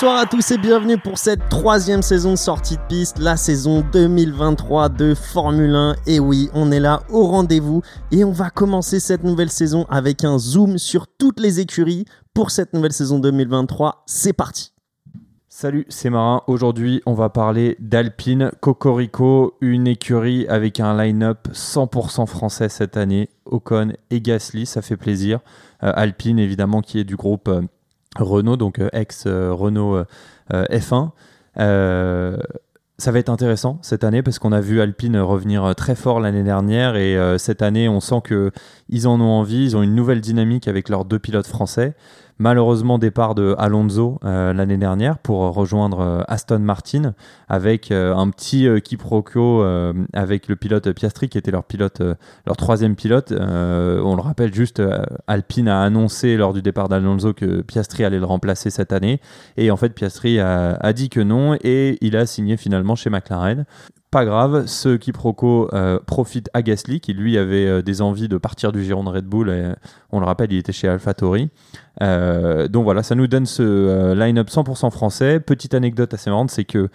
Bonsoir à tous et bienvenue pour cette troisième saison de sortie de piste, la saison 2023 de Formule 1. Et oui, on est là au rendez-vous et on va commencer cette nouvelle saison avec un zoom sur toutes les écuries pour cette nouvelle saison 2023. C'est parti Salut, c'est Marin. Aujourd'hui, on va parler d'Alpine Cocorico, une écurie avec un line-up 100% français cette année. Ocon et Gasly, ça fait plaisir. Euh, Alpine, évidemment, qui est du groupe euh, Renault, donc euh, ex-Renault F1. ça va être intéressant cette année parce qu'on a vu Alpine revenir très fort l'année dernière et cette année on sent qu'ils en ont envie, ils ont une nouvelle dynamique avec leurs deux pilotes français. Malheureusement, départ de Alonso euh, l'année dernière pour rejoindre euh, Aston Martin avec euh, un petit quiproquo avec le pilote Piastri qui était leur pilote, leur troisième pilote. on le rappelle juste, Alpine a annoncé lors du départ d'Alonso que Piastri allait le remplacer cette année et en fait Piastri a dit que non et il a signé finalement chez McLaren. Pas grave, ce quiproquo euh, profite à Gasly qui lui avait euh, des envies de partir du giron de Red Bull. On le rappelle, il était chez AlphaTauri. Euh, donc voilà, ça nous donne ce line-up 100% français. Petite anecdote assez marrante, c'est que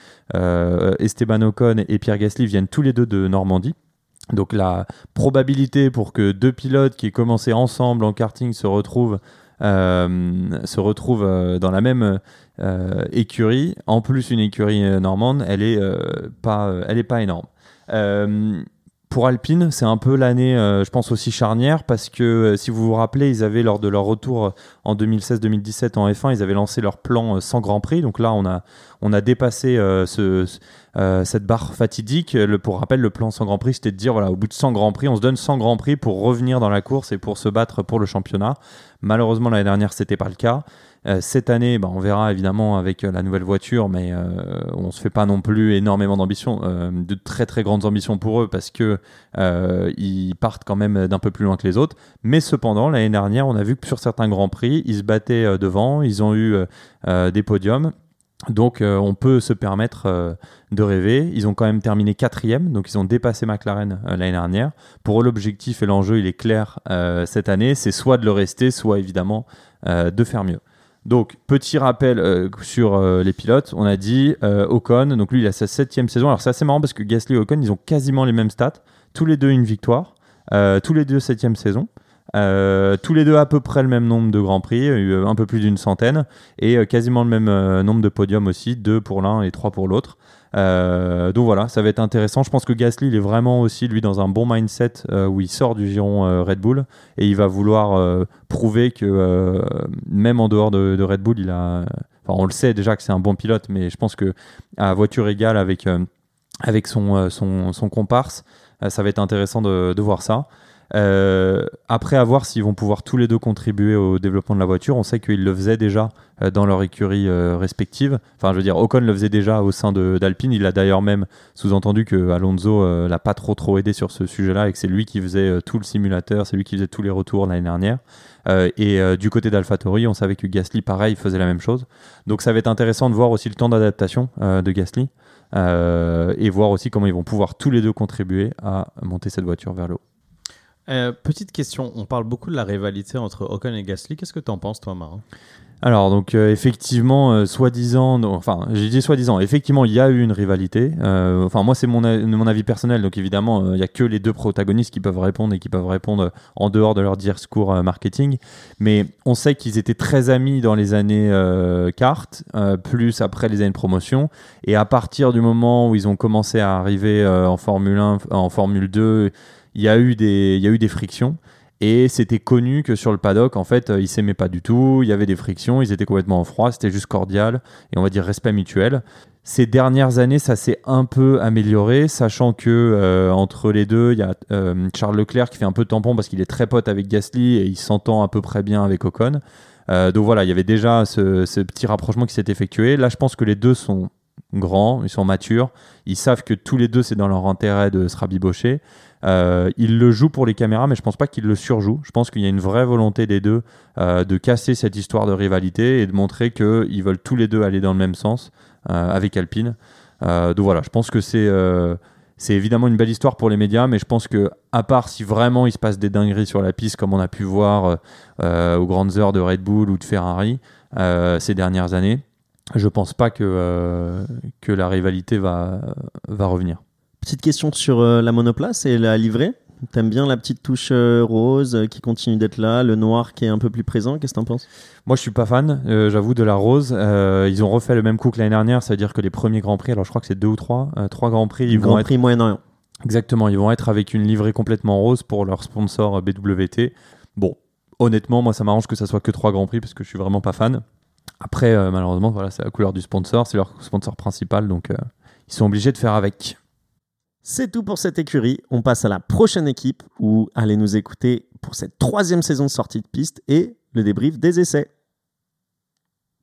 Esteban Ocon et Pierre Gasly viennent tous les deux de Normandie. Donc la probabilité pour que deux pilotes qui aient commencé ensemble en karting se retrouvent se retrouvent dans la même euh, écurie, en plus une écurie euh, normande, elle est euh, pas, elle est pas énorme. pour Alpine, c'est un peu l'année, je pense aussi charnière, parce que si vous vous rappelez, ils avaient lors de leur retour en 2016-2017 en F1, ils avaient lancé leur plan sans Grand Prix. Donc là, on a, on a dépassé ce, cette barre fatidique. Pour rappel, le plan sans Grand Prix, c'était de dire voilà, au bout de 100 Grand Prix, on se donne 100 Grand Prix pour revenir dans la course et pour se battre pour le championnat. Malheureusement, l'année dernière, c'était pas le cas. Euh, cette année, bah, on verra évidemment avec euh, la nouvelle voiture, mais euh, on se fait pas non plus énormément d'ambition, de très très grandes ambitions pour eux parce que ils partent quand même d'un peu plus loin que les autres. Mais cependant, l'année dernière, on a vu que sur certains grands prix, ils se battaient devant, ils ont eu des podiums. Donc on peut se permettre de rêver. Ils ont quand même terminé quatrième, donc ils ont dépassé McLaren l'année dernière. Pour eux, l'objectif et l'enjeu, il est clair cette année, c'est soit de le rester, soit évidemment de faire mieux. Donc, petit rappel euh, sur euh, les pilotes. On a dit euh, Ocon, donc lui, il a sa septième saison. Alors, c'est assez marrant parce que Gasly et Ocon, ils ont quasiment les mêmes stats. Tous les deux une victoire. tous les deux septième saison. Tous les deux à peu près le même nombre de grands prix, un peu plus d'une centaine, et quasiment le même nombre de podiums aussi, deux pour l'un et trois pour l'autre. Euh, donc voilà, ça va être intéressant. Je pense que Gasly, il est vraiment aussi, lui, dans un bon mindset euh, où il sort du giron euh, Red Bull et il va vouloir prouver que même en dehors de, Red Bull, il a. Enfin, on le sait déjà que c'est un bon pilote, mais je pense que à voiture égale avec, avec son, son, son, comparse, ça va être intéressant de, de voir ça. Euh, après, à voir s'ils vont pouvoir tous les deux contribuer au développement de la voiture. On sait qu'ils le faisaient déjà euh, dans leur écurie euh, respective. Enfin, je veux dire, Ocon le faisait déjà au sein d'Alpine. Il a d'ailleurs même sous-entendu que Alonso l'a pas trop trop aidé sur ce sujet-là et que c'est lui qui faisait tout le simulateur, c'est lui qui faisait tous les retours l'année dernière. et du côté d'AlphaTauri, on savait que Gasly, pareil, faisait la même chose. Donc ça va être intéressant de voir aussi le temps d'adaptation de Gasly. et voir aussi comment ils vont pouvoir tous les deux contribuer à monter cette voiture vers le haut. Euh, petite question, on parle beaucoup de la rivalité entre Ocon et Gasly. Qu'est-ce que tu en penses, toi, Marin? Alors donc euh, effectivement, euh, soi-disant, enfin j'ai dit soi-disant, effectivement il y a eu une rivalité. enfin moi c'est mon, mon avis personnel, donc évidemment il n'y a que les deux protagonistes qui peuvent répondre et qui peuvent répondre en dehors de leur discours marketing. Mais on sait qu'ils étaient très amis dans les années cartes, plus après les années de promotion. Et à partir du moment où ils ont commencé à arriver en Formule 1, en Formule 2 il y a eu des, il y a eu des frictions. Et c'était connu que sur le paddock, en fait, ils s'aimaient pas du tout. Il y avait des frictions, ils étaient complètement en froid, c'était juste cordial et on va dire respect mutuel. Ces dernières années, ça s'est un peu amélioré, sachant que euh, entre les deux, il y a euh, Charles Leclerc qui fait un peu tampon parce qu'il est très pote avec Gasly et il s'entend à peu près bien avec Ocon. Euh, donc voilà, il y avait déjà ce, ce petit rapprochement qui s'est effectué. Là, je pense que les deux sont grands, ils sont matures, ils savent que tous les deux c'est dans leur intérêt de se rabibocher. Euh, il le joue pour les caméras, mais je pense pas qu'il le surjoue. Je pense qu'il y a une vraie volonté des deux euh, de casser cette histoire de rivalité et de montrer qu'ils veulent tous les deux aller dans le même sens euh, avec Alpine. donc voilà, je pense que c'est évidemment une belle histoire pour les médias, mais je pense que à part si vraiment il se passe des dingueries sur la piste, comme on a pu voir aux grandes heures de Red Bull ou de Ferrari ces dernières années, je pense pas que, la rivalité va, va revenir. Petite question sur euh, la monoplace et la livrée. T'aimes bien la petite touche euh, rose euh, qui continue d'être là, le noir qui est un peu plus présent. Qu'est-ce que t'en penses? Moi, je suis pas fan, euh, j'avoue, de la rose. Euh, ils ont refait le même coup que l'année dernière, c'est-à-dire que les premiers Grands Prix, alors je crois que c'est deux ou trois, euh, trois Grands Prix, ils vont être Moyen-Orient. exactement, ils vont être avec une livrée complètement rose pour leur sponsor BWT. Bon, honnêtement, moi, ça m'arrange que ça soit que trois Grands Prix parce que je suis vraiment pas fan. Après, malheureusement, voilà, c'est la couleur du sponsor, c'est leur sponsor principal, donc ils sont obligés de faire avec. C'est tout pour cette écurie. On passe à la prochaine équipe où allez nous écouter pour cette troisième saison de sortie de piste et le débrief des essais.